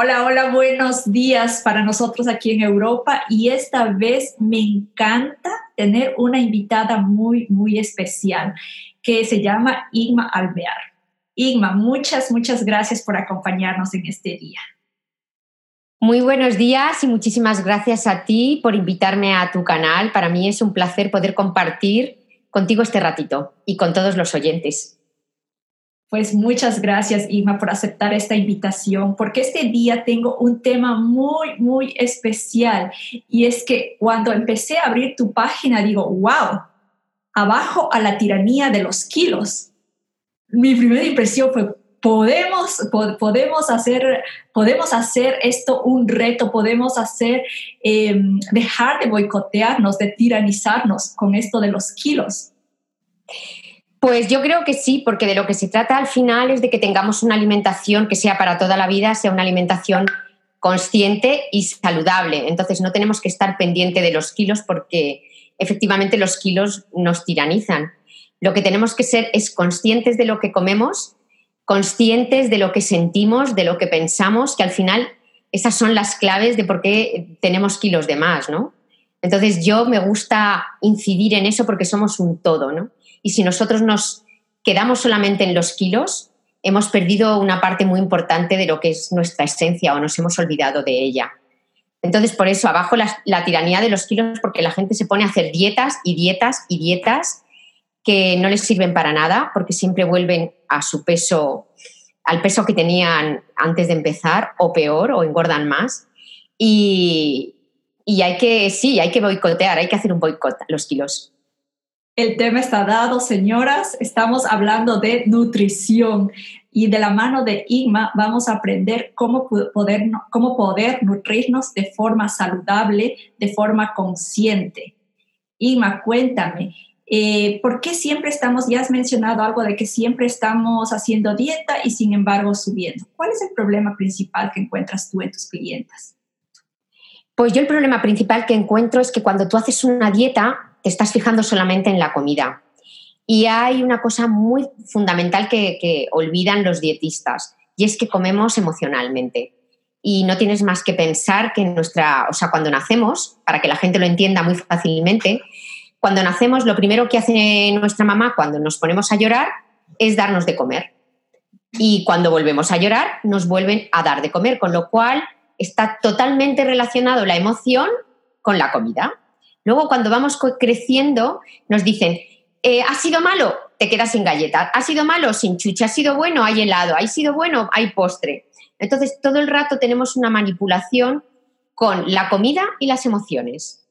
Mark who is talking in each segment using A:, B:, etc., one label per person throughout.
A: Hola, hola, buenos días para nosotros aquí en Europa y esta vez me encanta tener una invitada muy, muy especial que se llama Igma Alvear. Igma, muchas, muchas gracias por acompañarnos en este día.
B: Muy buenos días y muchísimas gracias a ti por invitarme a tu canal. Para mí es un placer poder compartir contigo este ratito y con todos los oyentes.
A: Pues muchas gracias, Ima, por aceptar esta invitación, porque este día tengo un tema muy, muy especial. Y es que cuando empecé a abrir tu página, digo, wow, abajo a la tiranía de los kilos. Mi primera impresión fue, podemos, podemos, hacer, podemos hacer esto un reto, podemos hacer, em, dejar de boicotearnos, de tiranizarnos con esto de los kilos.
B: Pues yo creo que sí, porque de lo que se trata al final es de que tengamos una alimentación que sea para toda la vida, sea una alimentación consciente y saludable. Entonces no tenemos que estar pendiente de los kilos porque efectivamente los kilos nos tiranizan. Lo que tenemos que ser es conscientes de lo que comemos, conscientes de lo que sentimos, de lo que pensamos, que al final esas son las claves de por qué tenemos kilos de más, ¿no? Entonces yo me gusta incidir en eso porque somos un todo, ¿no? Y si nosotros nos quedamos solamente en los kilos, hemos perdido una parte muy importante de lo que es nuestra esencia o nos hemos olvidado de ella. Entonces, por eso, abajo la, tiranía de los kilos, porque la gente se pone a hacer dietas y dietas y dietas que no les sirven para nada, porque siempre vuelven a su peso, al peso que tenían antes de empezar, o peor, o engordan más. Y, y hay que, sí, hay que boicotear, hay que hacer un boicot los kilos.
A: El tema está dado, señoras. Estamos hablando de nutrición y de la mano de Igma vamos a aprender cómo poder, cómo poder nutrirnos de forma saludable, de forma consciente. Igma, cuéntame, eh, ¿por qué siempre estamos, ya has mencionado algo de que siempre estamos haciendo dieta y sin embargo subiendo? ¿Cuál es el problema principal que encuentras tú en tus clientas?
B: Pues yo el problema principal que encuentro es que cuando tú haces una dieta, te estás fijando solamente en la comida. Y hay una cosa muy fundamental que, olvidan los dietistas, y es que comemos emocionalmente. Y no tienes más que pensar que nuestra, o sea, cuando nacemos, para que la gente lo entienda muy fácilmente, cuando nacemos lo primero que hace nuestra mamá cuando nos ponemos a llorar es darnos de comer. Y cuando volvemos a llorar nos vuelven a dar de comer, con lo cual está totalmente relacionado la emoción con la comida. Luego, cuando vamos creciendo, nos dicen, eh, ¿ha sido malo? Te quedas sin galletas. ¿Ha sido malo? Sin chucha. ¿Ha sido bueno? Hay helado. ¿Ha sido bueno? Hay postre. Entonces, todo el rato tenemos una manipulación con la comida y las emociones.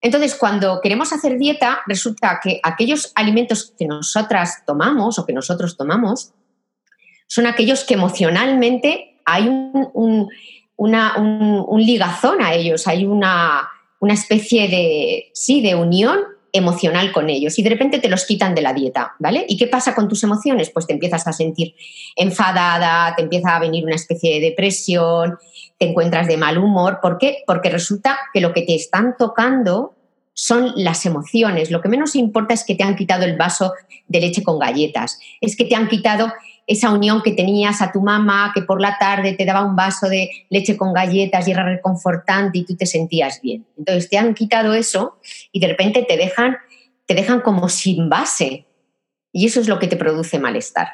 B: Entonces, cuando queremos hacer dieta, resulta que aquellos alimentos que nosotras tomamos o que nosotros tomamos son aquellos que emocionalmente hay un ligazón a ellos, hay una, una especie de, sí, de unión emocional con ellos y de repente te los quitan de la dieta, ¿vale? ¿Y qué pasa con tus emociones? Pues te empiezas a sentir enfadada, te empieza a venir una especie de depresión, te encuentras de mal humor. ¿Por qué? Porque resulta que lo que te están tocando son las emociones. Lo que menos importa es que te han quitado el vaso de leche con galletas, es que te han quitado esa unión que tenías a tu mamá, que por la tarde te daba un vaso de leche con galletas y era reconfortante y tú te sentías bien. Entonces te han quitado eso y de repente te dejan, te dejan como sin base. Y eso es lo que te produce malestar.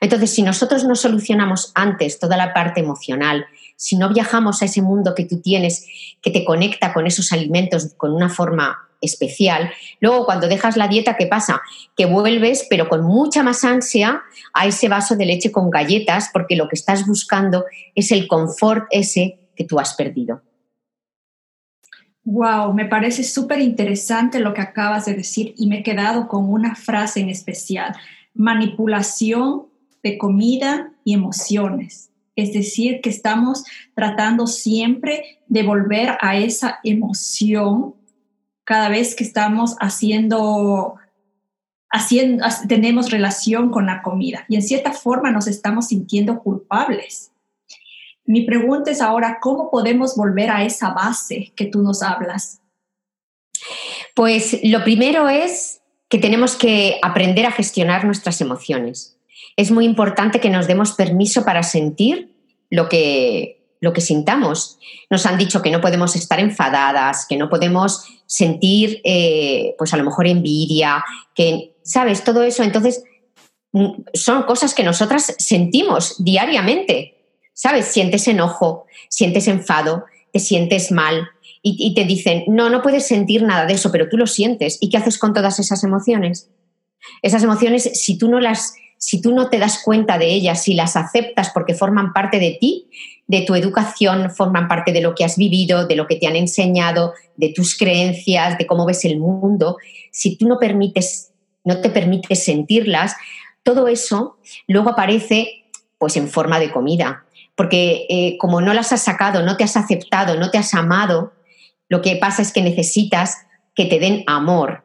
B: Entonces, si nosotros no solucionamos antes toda la parte emocional, si no viajamos a ese mundo que tú tienes, que te conecta con esos alimentos con una forma especial. Luego, cuando dejas la dieta, ¿qué pasa? Que vuelves, pero con mucha más ansia, a ese vaso de leche con galletas, porque lo que estás buscando es el confort ese que tú has perdido.
A: Wow, me parece súper interesante lo que acabas de decir y me he quedado con una frase en especial. Manipulación de comida y emociones. Es decir, que estamos tratando siempre de volver a esa emoción cada vez que estamos haciendo, haciendo, tenemos relación con la comida y en cierta forma nos estamos sintiendo culpables. Mi pregunta es ahora, ¿cómo podemos volver a esa base que tú nos hablas?
B: Pues lo primero es que tenemos que aprender a gestionar nuestras emociones. Es muy importante que nos demos permiso para sentir lo que, lo que sintamos. Nos han dicho que no podemos estar enfadadas, que no podemos sentir, eh, pues a lo mejor envidia, que, ¿sabes? Todo eso. Entonces, mm, son cosas que nosotras sentimos diariamente. ¿Sabes? Sientes enojo, sientes enfado, te sientes mal y, y te dicen, no, no puedes sentir nada de eso, pero tú lo sientes. ¿Y qué haces con todas esas emociones? Esas emociones, si tú no las si tú no te das cuenta de ellas, si las aceptas porque forman parte de ti, de tu educación, forman parte de lo que has vivido, de lo que te han enseñado, de tus creencias, de cómo ves el mundo, si tú no permites, no te permites sentirlas, todo eso luego aparece pues en forma de comida. Porque eh, como no las has sacado, no te has aceptado, no te has amado, lo que pasa es que necesitas que te den amor,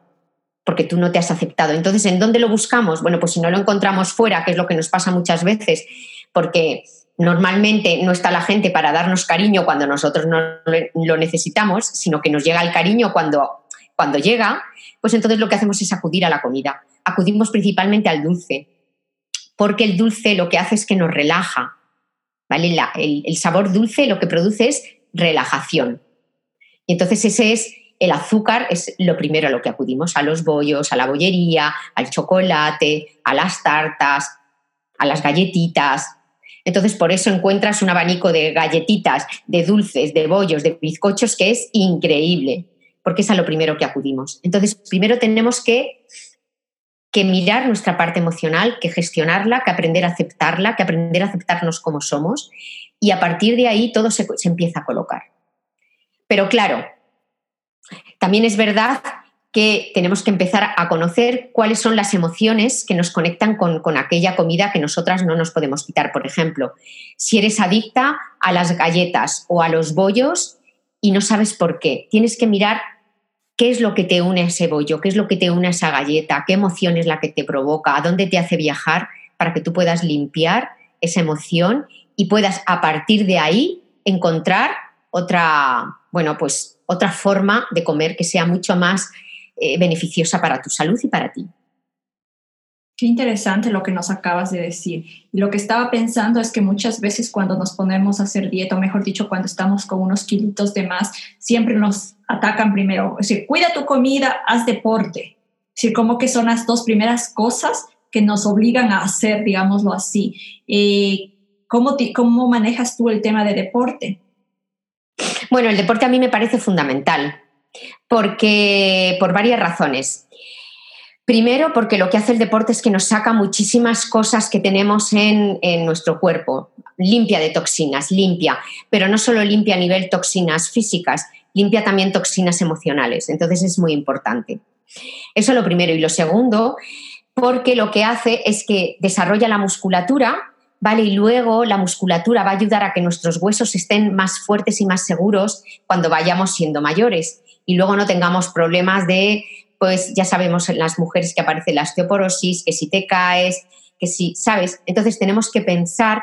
B: porque tú no te has aceptado. Entonces, ¿en dónde lo buscamos? Bueno, pues si no lo encontramos fuera, que es lo que nos pasa muchas veces, porque normalmente no está la gente para darnos cariño cuando nosotros no lo necesitamos, sino que nos llega el cariño cuando, cuando llega, pues entonces lo que hacemos es acudir a la comida. Acudimos principalmente al dulce, porque el dulce lo que hace es que nos relaja. ¿vale? el, el sabor dulce lo que produce es relajación. Y entonces ese es el azúcar es lo primero a lo que acudimos, a los bollos, a la bollería, al chocolate, a las tartas, a las galletitas. Entonces, por eso encuentras un abanico de galletitas, de dulces, de bollos, de bizcochos que es increíble, porque es a lo primero que acudimos. Entonces, primero tenemos que, que mirar nuestra parte emocional, que gestionarla, que aprender a aceptarla, que aprender a aceptarnos como somos, y a partir de ahí todo se, se empieza a colocar. Pero claro, también es verdad que tenemos que empezar a conocer cuáles son las emociones que nos conectan con, aquella comida que nosotras no nos podemos quitar. Por ejemplo, si eres adicta a las galletas o a los bollos y no sabes por qué, tienes que mirar qué es lo que te une a ese bollo, qué es lo que te une a esa galleta, qué emoción es la que te provoca, a dónde te hace viajar para que tú puedas limpiar esa emoción y puedas a partir de ahí encontrar otra, bueno, pues otra forma de comer que sea mucho más eh, beneficiosa para tu salud y para ti.
A: Qué interesante lo que nos acabas de decir. Y lo que estaba pensando es que muchas veces cuando nos ponemos a hacer dieta, o mejor dicho, cuando estamos con unos kilitos de más, siempre nos atacan primero. Es decir, cuida tu comida, haz deporte. Es decir, como que son las dos primeras cosas que nos obligan a hacer, digámoslo así. Eh, ¿cómo, ¿Cómo manejas tú el tema de deporte?
B: Bueno, el deporte a mí me parece fundamental, porque por varias razones. Primero, porque lo que hace el deporte es que nos saca muchísimas cosas que tenemos en, nuestro cuerpo, limpia de toxinas, limpia, pero no solo limpia a nivel toxinas físicas, limpia también toxinas emocionales. Entonces es muy importante. Eso es lo primero. Y lo segundo, porque lo que hace es que desarrolla la musculatura ¿vale? Y luego la musculatura va a ayudar a que nuestros huesos estén más fuertes y más seguros cuando vayamos siendo mayores y luego no tengamos problemas de, pues ya sabemos en las mujeres que aparece la osteoporosis, que si te caes, que si, ¿sabes? Entonces tenemos que pensar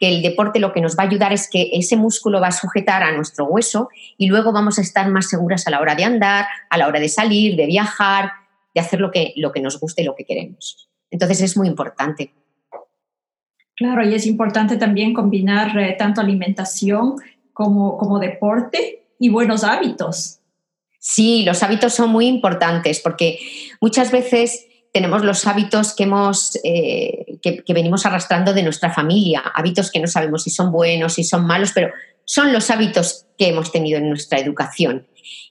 B: que el deporte lo que nos va a ayudar es que ese músculo va a sujetar a nuestro hueso y luego vamos a estar más seguras a la hora de andar, a la hora de salir, de viajar, de hacer lo que, lo que nos guste y lo que queremos. Entonces es muy importante.
A: Claro, y es importante también combinar eh, tanto alimentación como, como deporte y buenos hábitos.
B: Sí, los hábitos son muy importantes porque muchas veces tenemos los hábitos que, hemos, eh, que, que, venimos arrastrando de nuestra familia, hábitos que no sabemos si son buenos, si son malos, pero son los hábitos que hemos tenido en nuestra educación.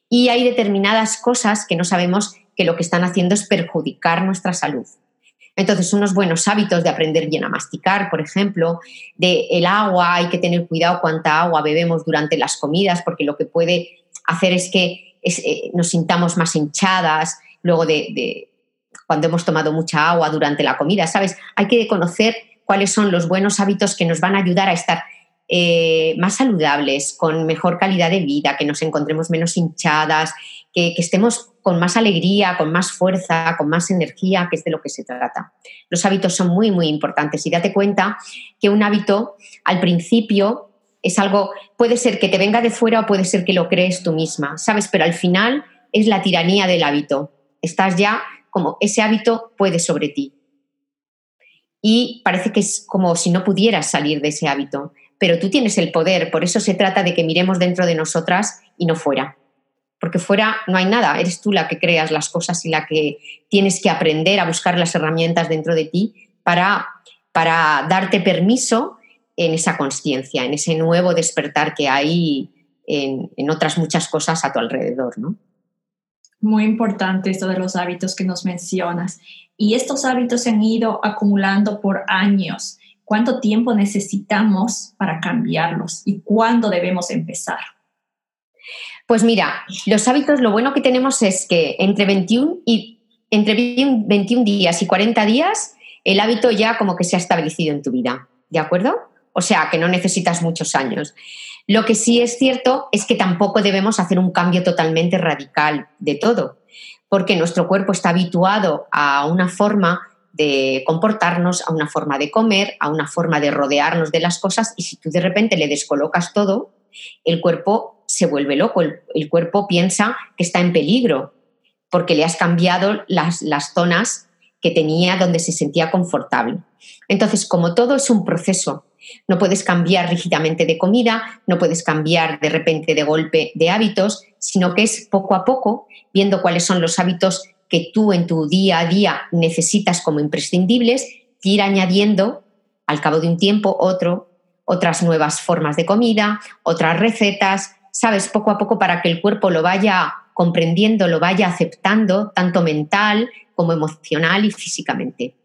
B: Y hay determinadas cosas que no sabemos que lo que están haciendo es perjudicar nuestra salud. Entonces, unos buenos hábitos de aprender bien a masticar, por ejemplo, de el agua, hay que tener cuidado cuánta agua bebemos durante las comidas, porque lo que puede hacer es que eh, nos sintamos más hinchadas luego de, cuando hemos tomado mucha agua durante la comida, ¿sabes? Hay que conocer cuáles son los buenos hábitos que nos van a ayudar a estar eh, más saludables, con mejor calidad de vida, que nos encontremos menos hinchadas, que, estemos con más alegría, con más fuerza, con más energía, que es de lo que se trata. Los hábitos son muy, muy importantes y date cuenta que un hábito al principio es algo, puede ser que te venga de fuera o puede ser que lo crees tú misma, ¿sabes? Pero al final es la tiranía del hábito. Estás ya como ese hábito puede sobre ti. Y parece que es como si no pudieras salir de ese hábito pero tú tienes el poder. Por eso se trata de que miremos dentro de nosotras y no fuera. Porque fuera no hay nada, eres tú la que creas las cosas y la que tienes que aprender a buscar las herramientas dentro de ti para, para darte permiso en esa conciencia, en ese nuevo despertar que hay en, en, otras muchas cosas a tu alrededor, ¿no?
A: Muy importante esto de los hábitos que nos mencionas. Y estos hábitos se han ido acumulando por años. ¿Cuánto tiempo necesitamos para cambiarlos y cuándo debemos empezar?
B: Pues mira, los hábitos, lo bueno que tenemos es que entre 21, y, entre 21 días y 40 días, el hábito ya como que se ha establecido en tu vida, ¿de acuerdo? O sea, que no necesitas muchos años. Lo que sí es cierto es que tampoco debemos hacer un cambio totalmente radical de todo, porque nuestro cuerpo está habituado a una forma de comportarnos, a una forma de comer, a una forma de rodearnos de las cosas y si tú de repente le descolocas todo, el cuerpo se vuelve loco, el, cuerpo piensa que está en peligro porque le has cambiado las, las zonas que tenía donde se sentía confortable. Entonces, como todo es un proceso no puedes cambiar rígidamente de comida, no puedes cambiar de repente de golpe de hábitos, sino que es poco a poco, viendo cuáles son los hábitos que tú en tu día a día necesitas como imprescindibles, ir añadiendo al cabo de un tiempo otro, otras nuevas formas de comida, otras recetas, sabes, poco a poco para que el cuerpo lo vaya comprendiendo, lo vaya aceptando, tanto mental como emocional y físicamente.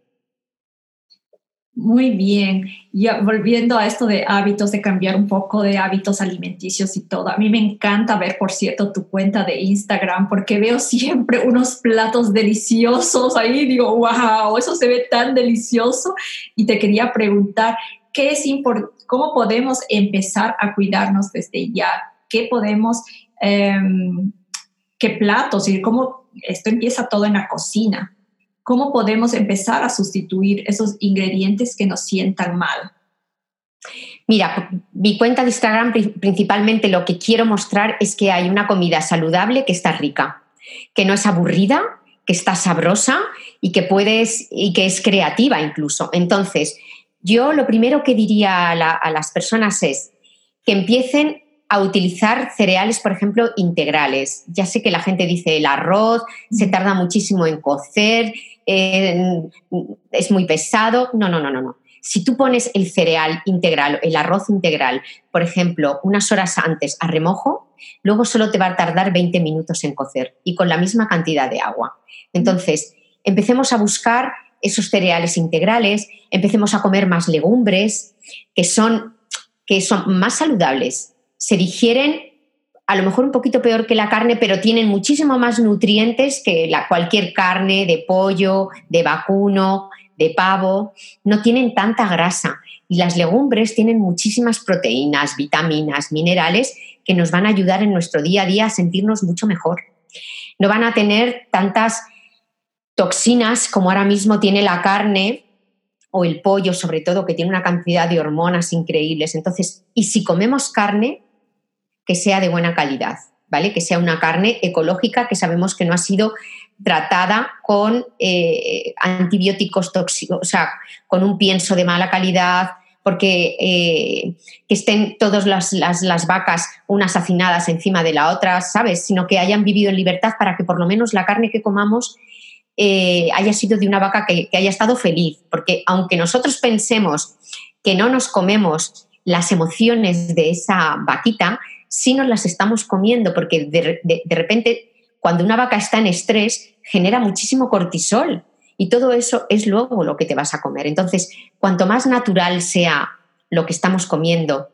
A: Muy bien. Y volviendo a esto de hábitos, de cambiar un poco de hábitos alimenticios y todo. A mí me encanta ver, por cierto, tu cuenta de Instagram porque veo siempre unos platos deliciosos ahí. Digo, wow, eso se ve tan delicioso. Y te quería preguntar, ¿qué es ¿cómo podemos empezar a cuidarnos desde ya? ¿Qué podemos, em, qué platos y cómo esto empieza todo en la cocina? ¿Cómo podemos empezar a sustituir esos ingredientes que nos sientan mal?
B: Mira, mi cuenta de Instagram principalmente lo que quiero mostrar es que hay una comida saludable que está rica, que no es aburrida, que está sabrosa y que puedes y que es creativa incluso. Entonces, yo lo primero que diría a, a las personas es que empiecen a utilizar cereales, por ejemplo, integrales. Ya sé que la gente dice el arroz se tarda muchísimo en cocer, es muy pesado. No, no, no, no, no. Si tú pones el cereal integral, el arroz integral, por ejemplo, unas horas antes a remojo, luego solo te va a tardar 20 minutos en cocer y con la misma cantidad de agua. Entonces, empecemos a buscar esos cereales integrales, empecemos a comer más legumbres que son, que son más saludables, se digieren a lo mejor un poquito peor que la carne, pero tienen muchísimo más nutrientes que la, cualquier carne de pollo, de vacuno, de pavo. No tienen tanta grasa. Y las legumbres tienen muchísimas proteínas, vitaminas, minerales que nos van a ayudar en nuestro día a día a sentirnos mucho mejor. No van a tener tantas toxinas como ahora mismo tiene la carne o el pollo, sobre todo, que tiene una cantidad de hormonas increíbles. Entonces, y si comemos carne, que sea de buena calidad, ¿vale? Que sea una carne ecológica que sabemos que no ha sido tratada con eh, antibióticos tóxicos, o sea, con un pienso de mala calidad, porque eh, que estén todas las, las, vacas unas hacinadas encima de la otra, ¿sabes? Sino que hayan vivido en libertad para que por lo menos la carne que comamos eh, haya sido de una vaca que, que haya estado feliz. Porque aunque nosotros pensemos que no nos comemos las emociones de esa vaquita, si nos las estamos comiendo, porque de, repente cuando una vaca está en estrés genera muchísimo cortisol y todo eso es luego lo que te vas a comer. Entonces, cuanto más natural sea lo que estamos comiendo,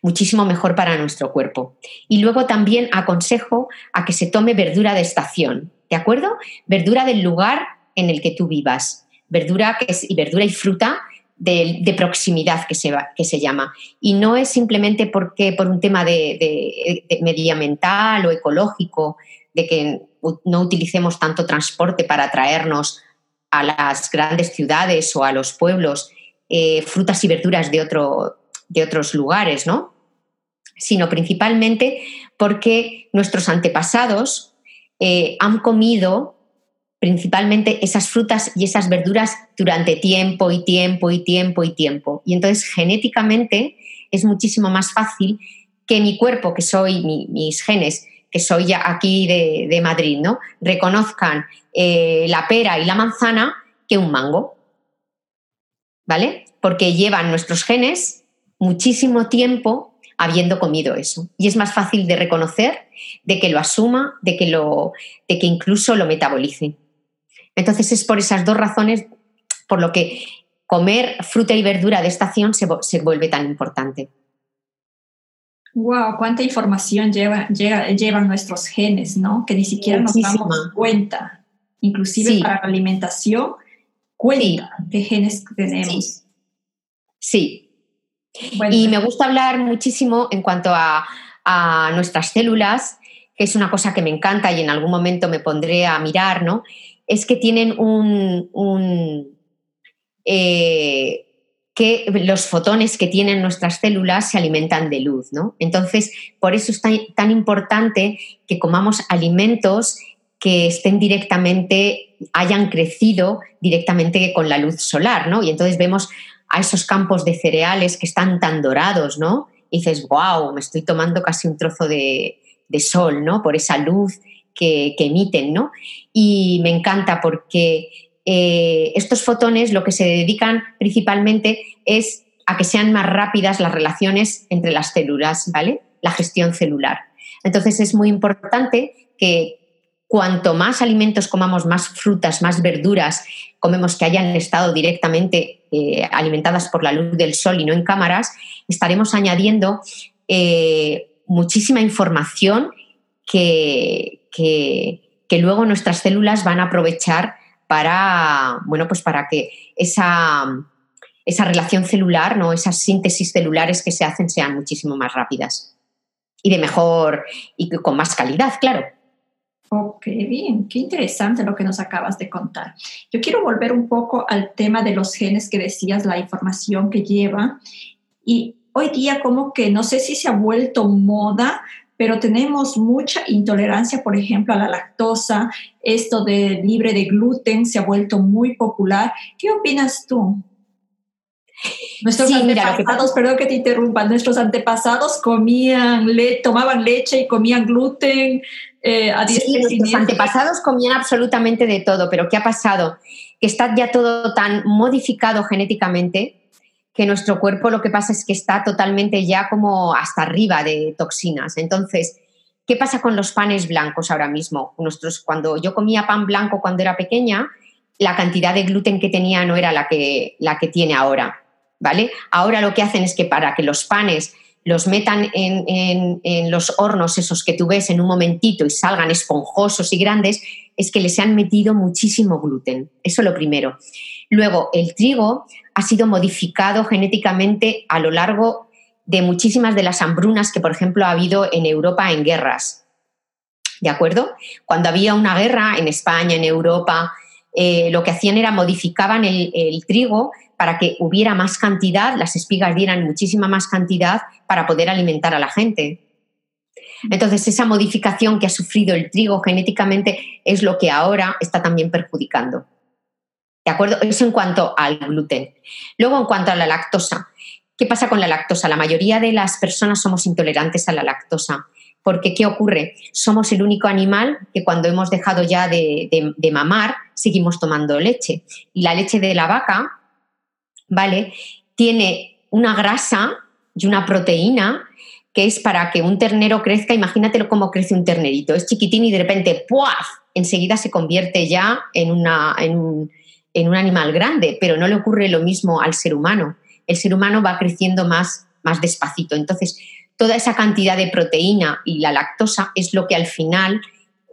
B: muchísimo mejor para nuestro cuerpo. Y luego también aconsejo a que se tome verdura de estación, ¿de acuerdo? Verdura del lugar en el que tú vivas. Verdura que es, y verdura y fruta de, proximidad que se, que se llama. Y no es simplemente porque, por un tema de, medioambiental o ecológico, de que no utilicemos tanto transporte para traernos a las grandes ciudades o a los pueblos eh, frutas y verduras de, otro, de otros lugares, ¿no? Sino principalmente porque nuestros antepasados eh, han comido principalmente esas frutas y esas verduras durante tiempo y tiempo y tiempo y tiempo. Y entonces genéticamente es muchísimo más fácil que mi cuerpo, que soy mis genes, que soy ya aquí de, Madrid, ¿no? reconozcan eh, la pera y la manzana que un mango. ¿Vale? Porque llevan nuestros genes muchísimo tiempo habiendo comido eso. Y es más fácil de reconocer, de que lo asuma, de que, lo, de que incluso lo metabolice. Entonces es por esas dos razones por lo que comer fruta y verdura de estación se, se vuelve tan importante.
A: Wow, cuánta información lleva, llevan nuestros genes, ¿no? Que ni siquiera nos damos cuenta. Inclusive para la alimentación, cuenta de genes que tenemos.
B: Sí. Y me gusta hablar muchísimo en cuanto a, nuestras células, que es una cosa que me encanta y en algún momento me pondré a mirar, ¿no? Es que tienen un, eh, que los fotones que tienen nuestras células se alimentan de luz, ¿no? Entonces, por eso es tan, importante que comamos alimentos que estén directamente, hayan crecido directamente con la luz solar, ¿no? Y entonces vemos a esos campos de cereales que están tan dorados, ¿no? Y dices, wow, me estoy tomando casi un trozo de, sol, ¿no? Por esa luz que, emiten, ¿no? Y me encanta porque eh, estos fotones lo que se dedican principalmente es a que sean más rápidas las relaciones entre las células, ¿vale? La gestión celular. Entonces es muy importante que cuanto más alimentos comamos, más frutas, más verduras comemos que hayan estado directamente eh, alimentadas por la luz del sol y no en cámaras, estaremos añadiendo eh, muchísima información que, que luego nuestras células van a aprovechar para, bueno, pues para que esa, esa relación celular, ¿no? esas síntesis celulares que se hacen sean muchísimo más rápidas y de mejor y con más calidad, claro.
A: Ok, bien, qué interesante lo que nos acabas de contar. Yo quiero volver un poco al tema de los genes que decías, la información que lleva. Y hoy día como que no sé si se ha vuelto moda pero tenemos mucha intolerancia, por ejemplo, a la lactosa, esto de libre de gluten se ha vuelto muy popular. ¿Qué opinas tú? Nuestros antepasados, perdón que te interrumpa, nuestros antepasados comían, le, tomaban leche y comían gluten.
B: Eh, a sí, nuestros antepasados comían absolutamente de todo, pero ¿qué ha pasado? Que está ya todo tan modificado genéticamente que nuestro cuerpo lo que pasa es que está totalmente ya como hasta arriba de toxinas. Entonces, ¿qué pasa con los panes blancos ahora mismo? Nuestros, cuando yo comía pan blanco cuando era pequeña, la cantidad de gluten que tenía no era la que, la que tiene ahora. ¿Vale? Ahora lo que hacen es que para que los panes los metan en, en, los hornos esos que tú ves en un momentito y salgan esponjosos y grandes, es que les han metido muchísimo gluten. Eso lo primero. Luego, el trigo ha sido modificado genéticamente a lo largo de muchísimas de las hambrunas que, por ejemplo, ha habido en Europa en guerras. ¿De acuerdo? Cuando había una guerra en España, en Europa, eh, lo que hacían era modificaban el, trigo para que hubiera más cantidad, las espigas dieran muchísima más cantidad para poder alimentar a la gente. Entonces, esa modificación que ha sufrido el trigo genéticamente es lo que ahora está también perjudicando. ¿De acuerdo? Eso en cuanto al gluten. Luego, en cuanto a la lactosa. ¿Qué pasa con la lactosa? La mayoría de las personas somos intolerantes a la lactosa. Porque, ¿qué ocurre? Somos el único animal que cuando hemos dejado ya de, mamar, seguimos tomando leche. Y la leche de la vaca, ¿vale? Tiene una grasa y una proteína que es para que un ternero crezca, imagínatelo cómo crece un ternerito, es chiquitín y de repente, ¡puaf! enseguida se convierte ya en, una, en un animal grande, pero no le ocurre lo mismo al ser humano. El ser humano va creciendo más, más despacito. Entonces, toda esa cantidad de proteína y la lactosa es lo que al final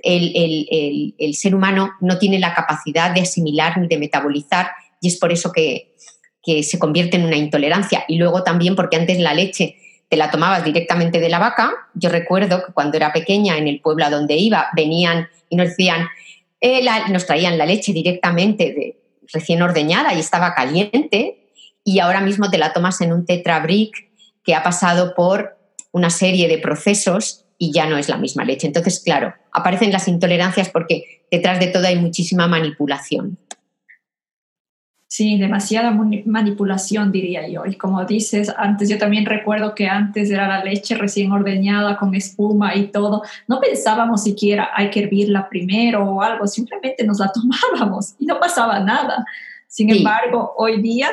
B: el, ser humano no tiene la capacidad de asimilar ni de metabolizar y es por eso que, que se convierte en una intolerancia. Y luego también porque antes la leche te la tomabas directamente de la vaca. Yo recuerdo que cuando era pequeña en el pueblo a donde iba venían y nos decían, eh, nos traían la leche directamente de, recién ordeñada y estaba caliente y ahora mismo te la tomas en un tetrabric que ha pasado por una serie de procesos y ya no es la misma leche. Entonces, claro, aparecen las intolerancias porque detrás de todo hay muchísima manipulación.
A: Sí, demasiada manipulación, diría yo. Y como dices, antes yo también recuerdo que antes era la leche recién ordeñada con espuma y todo. No pensábamos siquiera hay que hervirla primero o algo, simplemente nos la tomábamos y no pasaba nada. Sin embargo, hoy día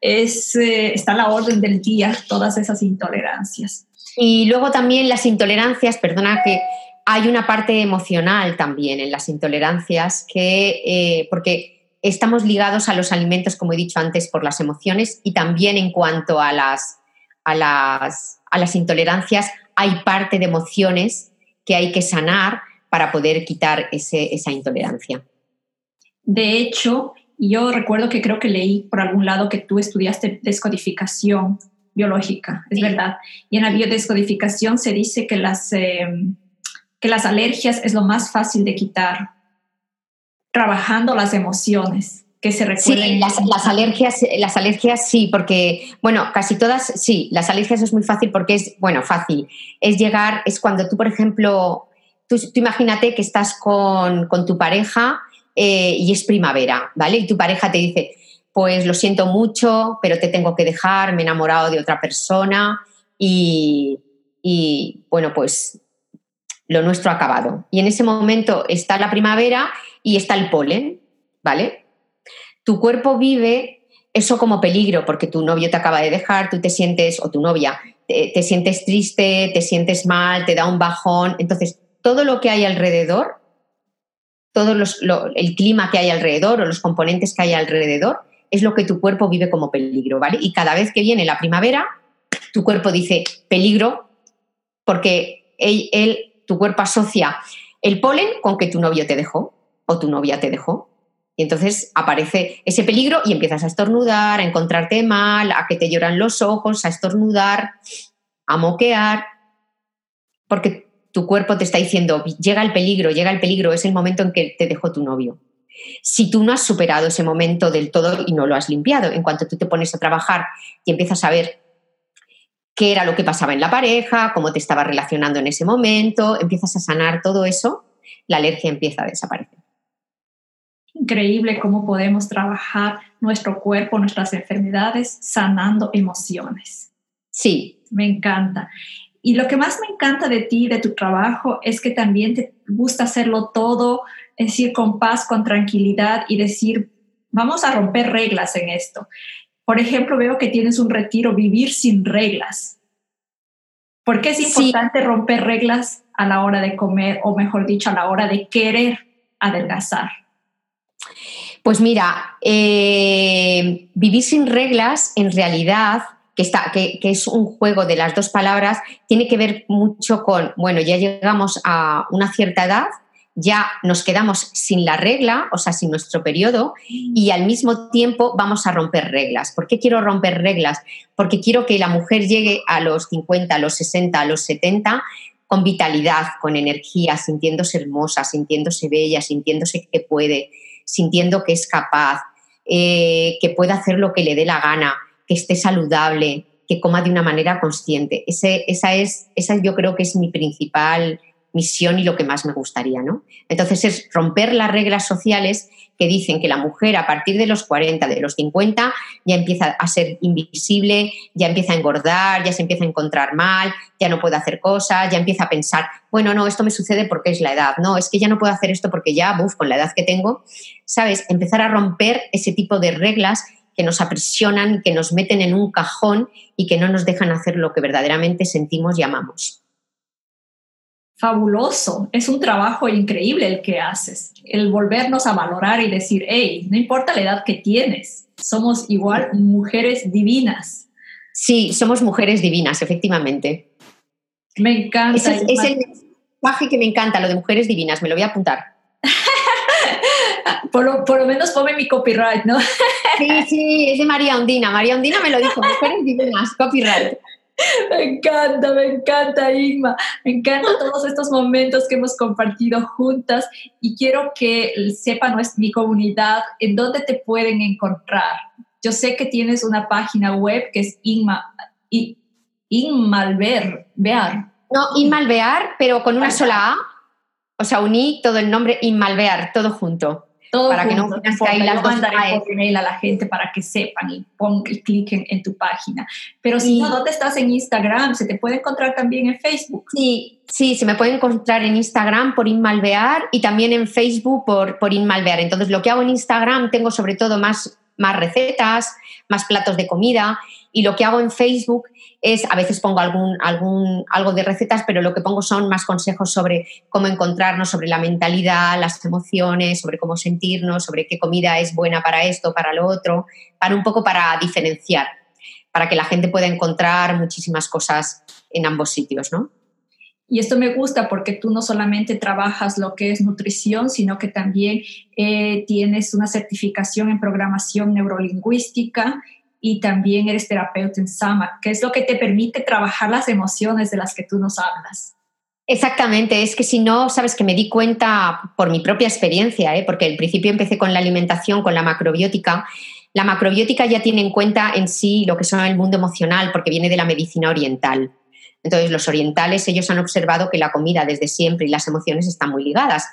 A: es, eh, está a la orden del día todas esas intolerancias.
B: Y luego también las intolerancias, perdona que hay una parte emocional también en las intolerancias que, eh, porque estamos ligados a los alimentos, como he dicho antes, por las emociones y también en cuanto a las, a las, a las intolerancias, hay parte de emociones que hay que sanar para poder quitar esa intolerancia.
A: De hecho, yo recuerdo que creo que leí por algún lado que tú estudiaste descodificación biológica, es verdad. Y en la biodescodificación se dice que las, eh, que las alergias es lo más fácil de quitar trabajando las emociones que se recuerden.
B: Sí, las, alergias, las alergias sí, porque, bueno, casi todas, sí, las alergias es muy fácil porque es, bueno, fácil. Es llegar, es cuando tú, por ejemplo, tú, imagínate que estás con, tu pareja eh, y es primavera, ¿vale? Y tu pareja te dice, pues lo siento mucho, pero te tengo que dejar, me he enamorado de otra persona y, y bueno, pues lo nuestro ha acabado. Y en ese momento está la primavera y está el polen, ¿vale? Tu cuerpo vive eso como peligro porque tu novio te acaba de dejar, tú te sientes, o tu novia, te, sientes triste, te sientes mal, te da un bajón. Entonces, todo lo que hay alrededor, todo el clima que hay alrededor o los componentes que hay alrededor, es lo que tu cuerpo vive como peligro, ¿vale? Y cada vez que viene la primavera, tu cuerpo dice peligro porque él, tu cuerpo asocia el polen con que tu novio te dejó o tu novia te dejó. Y entonces aparece ese peligro y empiezas a estornudar, a encontrarte mal, a que te lloran los ojos, a estornudar, a moquear, porque tu cuerpo te está diciendo, llega el peligro, llega el peligro, es el momento en que te dejó tu novio. Si tú no has superado ese momento del todo y no lo has limpiado, en cuanto tú te pones a trabajar y empiezas a ver qué era lo que pasaba en la pareja, cómo te estaba relacionando en ese momento, empiezas a sanar todo eso, la alergia empieza a desaparecer
A: increíble cómo podemos trabajar nuestro cuerpo, nuestras enfermedades, sanando emociones.
B: Sí.
A: Me encanta. Y lo que más me encanta de ti, de tu trabajo, es que también te gusta hacerlo todo, es decir, con paz, con tranquilidad y decir, vamos a romper reglas en esto. Por ejemplo, veo que tienes un retiro, vivir sin reglas. ¿Por qué es importante romper reglas a la hora de comer, o mejor dicho, a la hora de querer adelgazar?
B: Pues mira, eh, vivir sin reglas en realidad, que, está, que, es un juego de las dos palabras, tiene que ver mucho con, bueno, ya llegamos a una cierta edad, ya nos quedamos sin la regla, o sea, sin nuestro periodo, y al mismo tiempo vamos a romper reglas. ¿Por qué quiero romper reglas? Porque quiero que la mujer llegue a los 50, a los 60, a los 70 con vitalidad, con energía, sintiéndose hermosa, sintiéndose bella, sintiéndose que puede, sintiendo que es capaz, eh, que pueda hacer lo que le dé la gana, que esté saludable, que coma de una manera consciente. Ese, esa, es, esa yo creo que es mi principal misión y lo que más me gustaría, ¿no? Entonces es romper las reglas sociales que dicen que la mujer a partir de los 40, de los 50, ya empieza a ser invisible, ya empieza a engordar, ya se empieza a encontrar mal, ya no puede hacer cosas, ya empieza a pensar, bueno, no, esto me sucede porque es la edad, no, es que ya no puedo hacer esto porque ya, buf, con la edad que tengo, ¿sabes? Empezar a romper ese tipo de reglas que nos aprisionan, que nos meten en un cajón y que no nos dejan hacer lo que verdaderamente sentimos y amamos
A: fabuloso, es un trabajo increíble el que haces, el volvernos a valorar y decir, hey, no importa la edad que tienes, somos igual mujeres divinas.
B: Sí, somos mujeres divinas, efectivamente.
A: Me encanta.
B: es, el mensaje que me encanta, lo de mujeres divinas, me lo voy a apuntar.
A: por, lo, por, lo, menos ponme mi copyright, ¿no?
B: sí, sí, es de María Ondina. María Ondina me lo dijo, mujeres divinas, copyright.
A: Me encanta, me encanta, Inma. Me encantan todos estos momentos que hemos compartido juntas y quiero que sepan mi comunidad en dónde te pueden encontrar. Yo sé que tienes una página web que es Inma, Inmalver,
B: No, Inmalvear, pero con una sola A. O sea, uní todo el nombre Inmalvear, todo junto.
A: Todo para que no tengas que las dos por email a la gente para que sepan y pongan y cliquen en tu página. Pero si no, ¿dónde estás en Instagram? ¿Se te puede encontrar también en Facebook?
B: Sí, sí, se me puede encontrar en Instagram por Inmalvear y también en Facebook por, por Inmalvear. Entonces, lo que hago en Instagram tengo sobre todo más, más recetas, más platos de comida y lo que hago en Facebook es, a veces pongo algún, algún, algo de recetas, pero lo que pongo son más consejos sobre cómo encontrarnos, sobre la mentalidad, las emociones, sobre cómo sentirnos, sobre qué comida es buena para esto, para lo otro, para un poco para diferenciar, para que la gente pueda encontrar muchísimas cosas en ambos sitios, ¿no?
A: Y esto me gusta porque tú no solamente trabajas lo que es nutrición, sino que también eh, tienes una certificación en programación neurolingüística y también eres terapeuta en Sama, que es lo que te permite trabajar las emociones de las que tú nos hablas.
B: Exactamente, es que si no, sabes que me di cuenta por mi propia experiencia, ¿eh? porque al principio empecé con la alimentación, con la macrobiótica. La macrobiótica ya tiene en cuenta en sí lo que son el mundo emocional, porque viene de la medicina oriental. Entonces, los orientales, ellos han observado que la comida desde siempre y las emociones están muy ligadas.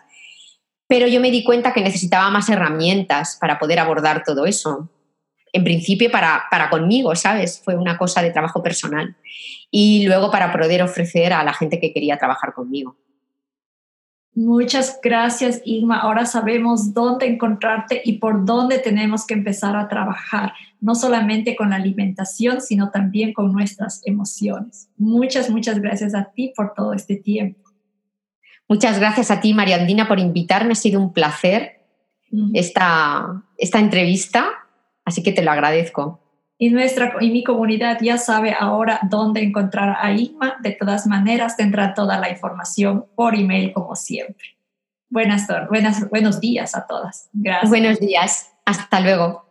B: Pero yo me di cuenta que necesitaba más herramientas para poder abordar todo eso en principio para, para conmigo, ¿sabes? Fue una cosa de trabajo personal. Y luego para poder ofrecer a la gente que quería trabajar conmigo.
A: Muchas gracias, Irma. Ahora sabemos dónde encontrarte y por dónde tenemos que empezar a trabajar, no solamente con la alimentación, sino también con nuestras emociones. Muchas, muchas gracias a ti por todo este tiempo.
B: Muchas gracias a ti, María Andina, por invitarme. Ha sido un placer esta, esta entrevista Así que te lo agradezco.
A: Y, nuestra, y mi comunidad ya sabe ahora dónde encontrar a Igma. De todas maneras, tendrá toda la información por email como siempre. Buenas, buenas, buenos días a todas. Gracias.
B: Buenos días. Hasta luego.